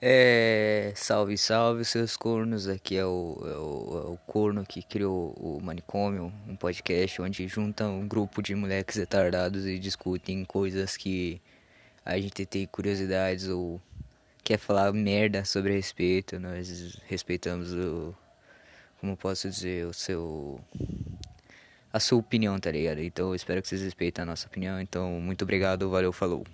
É, salve, salve, seus cornos. Aqui é o, é o, é o corno que criou o Manicômio, um podcast onde junta um grupo de moleques retardados e discutem coisas que a gente tem curiosidades ou quer falar merda sobre respeito. Nós respeitamos o. Como posso dizer? O seu. A sua opinião, tá ligado? Então espero que vocês respeitem a nossa opinião. Então, muito obrigado, valeu, falou.